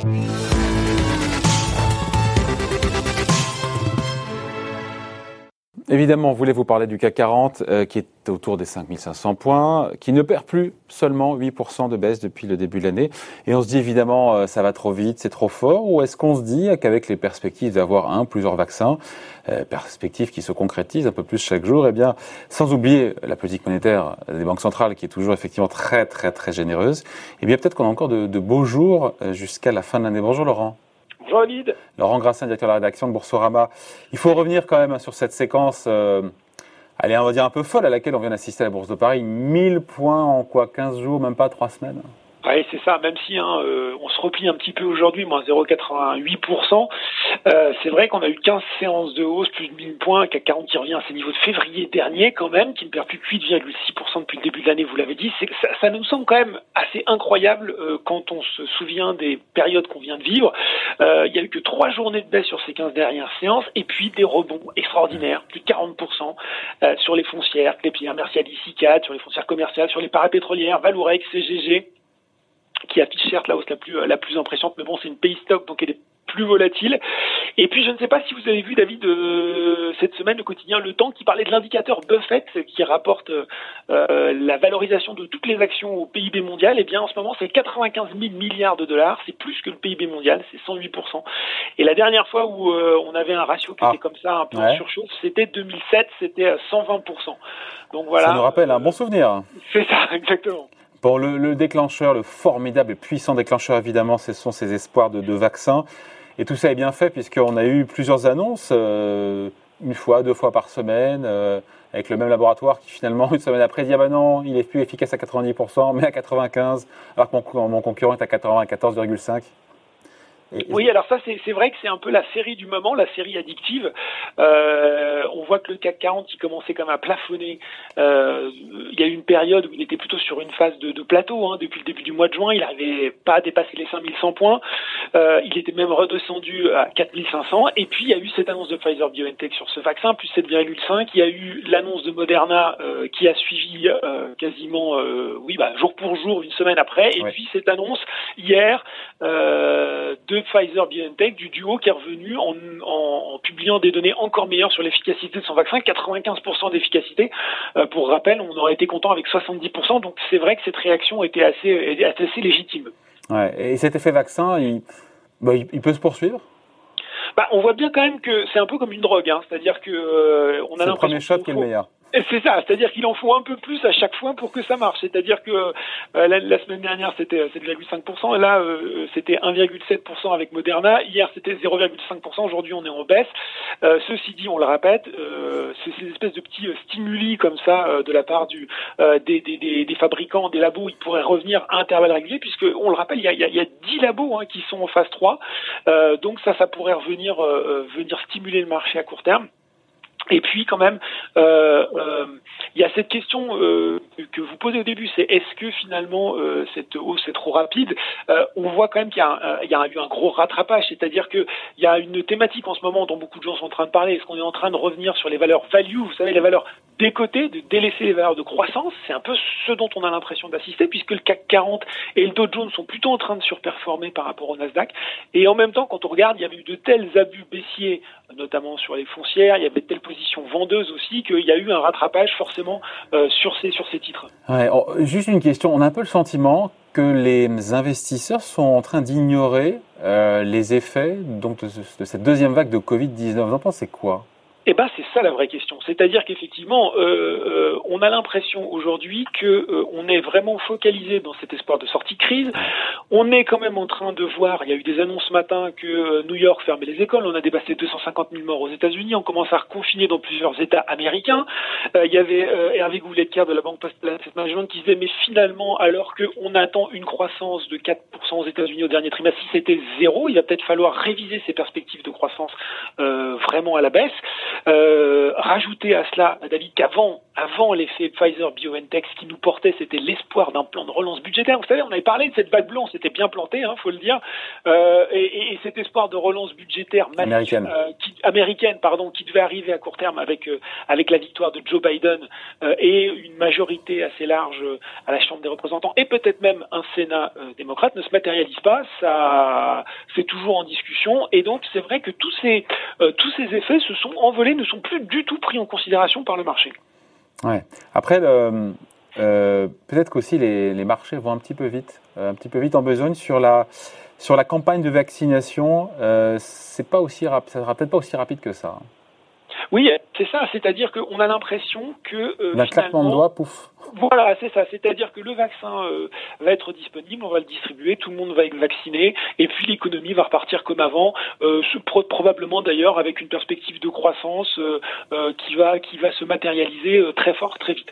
Música Évidemment, on voulait vous parler du CAC 40 euh, qui est autour des 5500 points, qui ne perd plus seulement 8% de baisse depuis le début de l'année. Et on se dit évidemment, euh, ça va trop vite, c'est trop fort, ou est-ce qu'on se dit qu'avec les perspectives d'avoir un, plusieurs vaccins, euh, perspectives qui se concrétisent un peu plus chaque jour, eh bien, sans oublier la politique monétaire des banques centrales qui est toujours effectivement très très très généreuse, eh bien peut-être qu'on a encore de, de beaux jours jusqu'à la fin de l'année. Bonjour Laurent. Laurent Grassin, directeur de la rédaction de Boursorama. Il faut revenir quand même sur cette séquence, euh, allez, on va dire un peu folle, à laquelle on vient d'assister à la Bourse de Paris. 1000 points en quoi 15 jours, même pas 3 semaines? Oui, c'est ça. Même si hein, euh, on se replie un petit peu aujourd'hui, moins 0,88%, euh, c'est vrai qu'on a eu 15 séances de hausse, plus de 1000 points, CAC 40 qui revient à ses niveaux de février dernier quand même, qui ne perd plus que 8,6% depuis le début de l'année, vous l'avez dit. Ça, ça, nous semble quand même assez incroyable euh, quand on se souvient des périodes qu'on vient de vivre. Euh, il y a eu que trois journées de baisse sur ces 15 dernières séances, et puis des rebonds extraordinaires, plus de 40% euh, sur les foncières, les pierres Mercialis, ICAD, sur les foncières commerciales, sur les parapétrolières, Valourec, CGG, qui affiche certes la hausse la plus, la plus impressionnante, mais bon, c'est une pays stock, donc elle est plus volatile. Et puis, je ne sais pas si vous avez vu, David, euh, cette semaine, le quotidien Le Temps, qui parlait de l'indicateur Buffett, qui rapporte euh, la valorisation de toutes les actions au PIB mondial. Et eh bien, en ce moment, c'est 95 000 milliards de dollars. C'est plus que le PIB mondial, c'est 108%. Et la dernière fois où euh, on avait un ratio qui était ah. comme ça, un peu en surchauffe, c'était 2007, c'était 120%. Donc voilà. Ça nous rappelle un bon souvenir. C'est ça, exactement. Bon, le, le, déclencheur, le formidable et puissant déclencheur, évidemment, ce sont ces espoirs de, de vaccins. Et tout ça est bien fait puisqu'on a eu plusieurs annonces, euh, une fois, deux fois par semaine, euh, avec le même laboratoire qui finalement, une semaine après, dit ah ben non, il est plus efficace à 90%, mais à 95%, alors que mon, mon concurrent est à 94,5%. Oui, alors ça, c'est vrai que c'est un peu la série du moment, la série addictive. Euh, on voit que le CAC 40, il commençait comme à plafonner. Euh, il y a eu une période où il était plutôt sur une phase de, de plateau. Hein. Depuis le début du mois de juin, il n'arrivait pas à dépasser les 5100 points. Euh, il était même redescendu à 4500. Et puis, il y a eu cette annonce de Pfizer-BioNTech sur ce vaccin, plus 7,5. Il y a eu l'annonce de Moderna euh, qui a suivi euh, quasiment, euh, oui, bah, jour pour jour, une semaine après. Et puis, cette annonce hier de Pfizer BioNTech du duo qui est revenu en, en, publiant des données encore meilleures sur l'efficacité de son vaccin, 95% d'efficacité. Euh, pour rappel, on aurait été content avec 70%, donc c'est vrai que cette réaction était assez, assez légitime. Ouais, et cet effet vaccin, il, bah, il, peut se poursuivre? Bah, on voit bien quand même que c'est un peu comme une drogue, hein. c'est-à-dire que euh, on a l'impression. Le premier shot qui est le meilleur. C'est ça, c'est-à-dire qu'il en faut un peu plus à chaque fois pour que ça marche. C'est-à-dire que euh, la, semaine dernière c'était 7,5% et là euh, c'était 1,7% avec Moderna. Hier c'était 0,5%. Aujourd'hui on est en baisse. Euh, ceci dit, on le répète, euh, c'est ces espèces de petits stimuli comme ça de la part du des, des, des, des, fabricants, des labos. Ils pourraient revenir à intervalles réguliers puisque on le rappelle, il y a, il y a, 10 labos hein, qui sont en phase 3. donc ça, ça pourrait revenir venir stimuler le marché à court terme. Et puis quand même, euh, euh, il y a cette question euh, que vous posez au début, c'est est-ce que finalement cette hausse est trop rapide? On voit quand même qu'il y a eu un gros rattrapage, c'est-à-dire qu'il y a une thématique en ce moment dont beaucoup de gens sont en train de parler. Est-ce qu'on est en train de revenir sur les valeurs value Vous savez, les valeurs décotées, de délaisser les valeurs de croissance? C'est un peu ce dont on a l'impression d'assister, puisque le CAC 40 et le Dow Jones sont plutôt en train de surperformer par rapport au Nasdaq. Et en même temps, quand on regarde, il y avait eu de tels abus baissiers, notamment sur les foncières, il y avait de telles positions vendeuses aussi, qu'il y a eu un rattrapage forcément euh, sur, ces, sur ces titres. Oh, juste une question, on a un peu le sentiment que les investisseurs sont en train d'ignorer euh, les effets donc, de, de, cette deuxième vague de Covid-19. Vous en pensez quoi? Eh ben c'est ça la vraie question. C'est-à-dire qu'effectivement, euh, euh, on a l'impression aujourd'hui que euh, on est vraiment focalisé dans cet espoir de sortie de crise. On est quand même en train de voir. Il y a eu des annonces ce matin que euh, New York fermait les écoles. On a dépassé 250 000 morts aux États-Unis. On commence à reconfiner dans plusieurs États américains. Euh, il y avait Hervé Goulet-Kerr de la Banque Postale Asset Management qui disait mais finalement alors qu'on attend une croissance de 4% aux États-Unis au dernier trimestre, si c'était zéro, il va peut-être falloir réviser ces perspectives de croissance vraiment à la baisse. Euh, rajouter à cela, David, qu'avant avant l'effet Pfizer BioNTech, ce qui nous portait, c'était l'espoir d'un plan de relance budgétaire. Vous savez, on avait parlé de cette vague blanche, s'était bien planté, hein, faut le dire. Euh, et, et, cet espoir de relance budgétaire américaine, euh, qui, américaine pardon, qui devait arriver à court terme avec euh, avec la victoire de Joe Biden et une majorité assez large à la Chambre des représentants et peut-être même un Sénat démocrate ne se matérialise pas. Ça, c'est toujours en discussion. Et donc c'est vrai que tous ces tous ces effets se sont envolés, ne sont plus du tout pris en considération par le marché. Ouais. Après, euh, peut-être qu'aussi les, les, marchés vont un petit peu vite, euh, un petit peu vite en besogne sur la sur la campagne de vaccination. Euh, c'est pas aussi ça sera peut-être pas aussi rapide que ça. Oui, c'est ça. C'est-à-dire qu'on a l'impression que euh, d'un claquement de doigts, pouf. Voilà, c'est ça. C'est-à-dire que le vaccin euh, va être disponible, on va le distribuer, tout le monde va être vacciné, et puis l'économie va repartir comme avant, euh, probablement d'ailleurs avec une perspective de croissance euh, qui va qui va se matérialiser très fort très vite.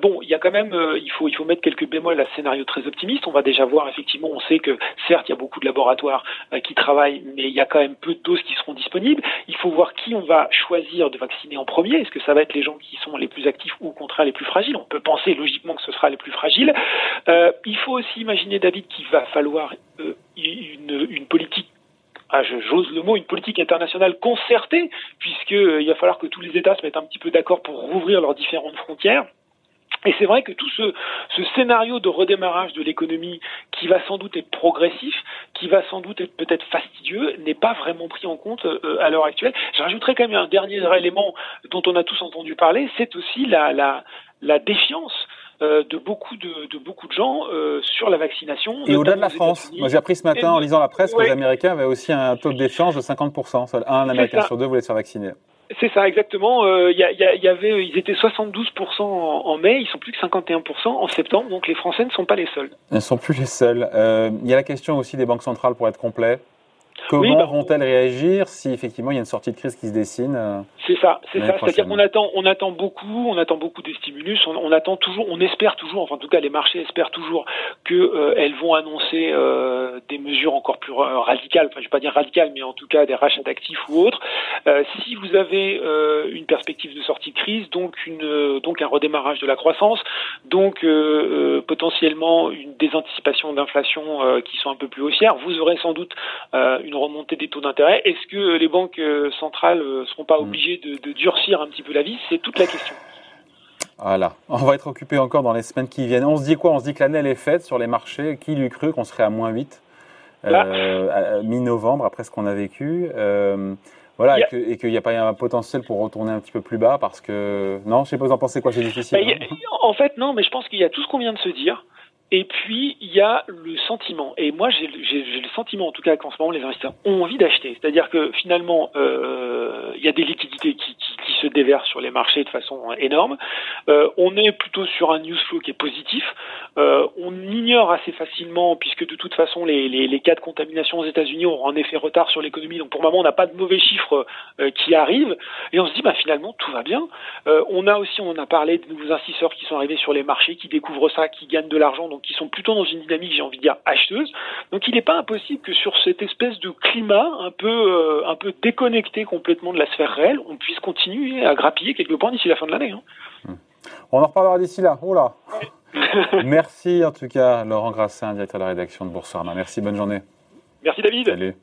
bon, il y a quand même, il faut il faut mettre quelques bémols à ce scénario très optimiste. On va déjà voir effectivement, on sait que certes il y a beaucoup de laboratoires qui travaillent, mais il y a quand même peu de doses qui seront disponibles. Il faut voir qui on va choisir de vacciner en premier. Est-ce que ça va être les gens qui sont les plus actifs ou au contraire les plus fragiles? On peut penser logiquement que ce sera les plus fragiles. Euh, il faut aussi imaginer, David, qu'il va falloir euh, une, politique ah, j'ose le mot, une politique internationale concertée, puisqu'il euh, va falloir que tous les États se mettent un petit peu d'accord pour rouvrir leurs différentes frontières. Et c'est vrai que tout ce, scénario de redémarrage de l'économie, qui va sans doute être progressif, qui va sans doute être peut-être fastidieux, n'est pas vraiment pris en compte à l'heure actuelle. Je rajouterais quand même un dernier élément dont on a tous entendu parler, c'est aussi la, la défiance euh, de beaucoup de, de, beaucoup de gens euh, sur la vaccination. Et au-delà de la France, moi j'ai appris ce matin en lisant la presse que les Américains avaient aussi un taux de défiance de 50%. Un Américain sur deux voulait se faire vacciner. C'est ça, exactement. Il euh, y, y, y, avait, ils étaient 72% en, en, mai, ils sont plus que 51% en septembre, donc les Français ne sont pas les seuls. Ils ne sont plus les seuls. Il y a la question aussi des banques centrales pour être complet. Comment bah, vont-elles réagir si effectivement il y a une sortie de crise qui se dessine euh, C'est ça, c'est ça. C'est-à-dire qu'on attend, on attend beaucoup, on attend beaucoup des stimulus, on, on, attend toujours, on espère toujours, enfin en tout cas les marchés espèrent toujours que euh, vont annoncer euh, des mesures encore plus radicales. Enfin, je vais pas dire radicales, mais en tout cas des rachats d'actifs ou autres. Si vous avez une perspective de sortie de crise, donc une, donc un redémarrage de la croissance, donc potentiellement une désanticipation d'inflation qui sont un peu plus haussières, vous aurez sans doute une remontée des taux d'intérêt. Est-ce que les banques euh, centrales ne euh, seront pas mm. obligées de, durcir un petit peu la vis C'est toute la question. Voilà, on va être occupé encore dans les semaines qui viennent. On se dit quoi? On se dit que l'année elle est faite sur les marchés. Qui lui cru qu'on serait à moins 8 euh, mi-novembre après ce qu'on a vécu voilà, et qu'il n'y a pas un potentiel pour retourner un petit peu plus bas parce que. Non, je sais pas, vous en pensez quoi? C'est difficile. Bah, hein? en fait, non, mais je pense qu'il y a tout ce qu'on vient de se dire. Et puis, il y a le sentiment. Et moi, j'ai le sentiment, en tout cas, qu'en ce moment, les investisseurs ont envie d'acheter. C'est-à-dire que finalement, euh, il y a des liquidités qui, qui, qui, se déversent sur les marchés de façon énorme. Euh, on est plutôt sur un news flow qui est positif. Euh, on ignore assez facilement, puisque de toute façon, les, les, les cas de contamination aux États-Unis ont en effet retard sur l'économie. Donc, pour le moment, on n'a pas de mauvais chiffres euh, qui arrivent. Et on se dit, bah, finalement, tout va bien. Euh, on a aussi, on en a parlé, de nouveaux investisseurs qui sont arrivés sur les marchés, qui découvrent ça, qui gagnent de l'argent qui sont plutôt dans une dynamique, j'ai envie de dire, acheteuse. Donc il n'est pas impossible que sur cette espèce de climat un peu, euh, un peu déconnecté complètement de la sphère réelle, on puisse continuer à grappiller quelques points d'ici la fin de l'année. Hein. Hmm. On en reparlera d'ici là. Oh là. Merci en tout cas, Laurent Grassin, directeur de la rédaction de Boursorama. Merci, bonne journée. Merci David. Salut.